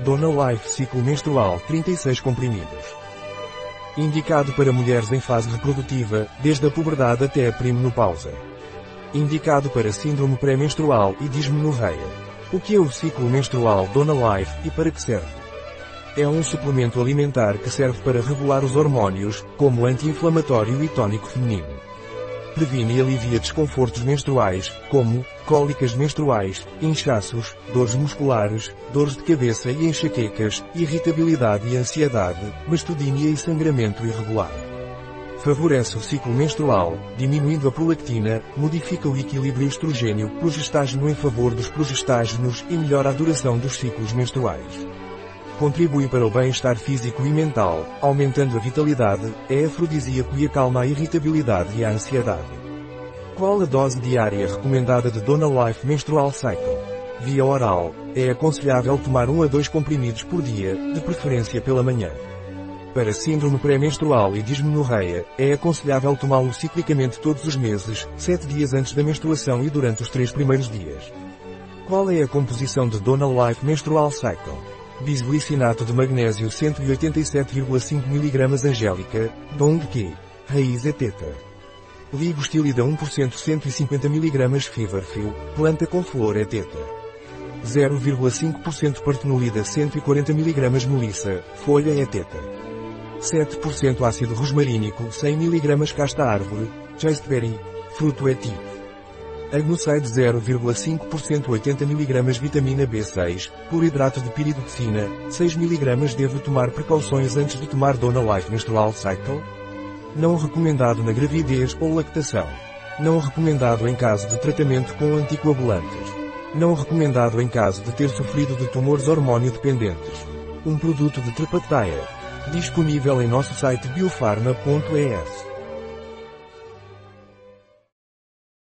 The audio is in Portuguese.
Dona Life Ciclo Menstrual 36 comprimidos. Indicado para mulheres em fase reprodutiva, desde a puberdade até a perimenopausa. Indicado para síndrome pré-menstrual e dismenorreia. O que é o ciclo menstrual Dona Life e para que serve? É um suplemento alimentar que serve para regular os hormônios, como anti-inflamatório e tônico feminino. Previne e alivia desconfortos menstruais, como cólicas menstruais, inchaços, dores musculares, dores de cabeça e enxaquecas, irritabilidade e ansiedade, mastodínia e sangramento irregular. Favorece o ciclo menstrual, diminuindo a prolactina, modifica o equilíbrio estrogênio-progestágeno em favor dos progestágenos e melhora a duração dos ciclos menstruais. Contribui para o bem-estar físico e mental, aumentando a vitalidade, é afrodisíaco e acalma a irritabilidade e a ansiedade. Qual a dose diária recomendada de Dona Life Menstrual Cycle? Via oral, é aconselhável tomar 1 a 2 comprimidos por dia, de preferência pela manhã. Para síndrome pré-menstrual e dismenorreia, é aconselhável tomá-lo ciclicamente todos os meses, 7 dias antes da menstruação e durante os 3 primeiros dias. Qual é a composição de Dona Life Menstrual Cycle? Bisglicinato de magnésio 187,5 mg Angélica, Dong Q. Raiz é teta. Ligostilida 1% 150 mg Feverfil, planta com flor é teta. 0,5% partenolida 140 mg Melissa, folha é teta. 7% ácido rosmarínico 100 mg Casta árvore, chasteberry, fruto é tipo. Agnocide 0,5% 80 mg vitamina B6, por hidrato de piridoxina, 6 mg devo tomar precauções antes de tomar Dona Life Menstrual Cycle? Não recomendado na gravidez ou lactação. Não recomendado em caso de tratamento com anticoagulantes. Não recomendado em caso de ter sofrido de tumores hormônio dependentes. Um produto de Trepataia. Disponível em nosso site biofarma.es.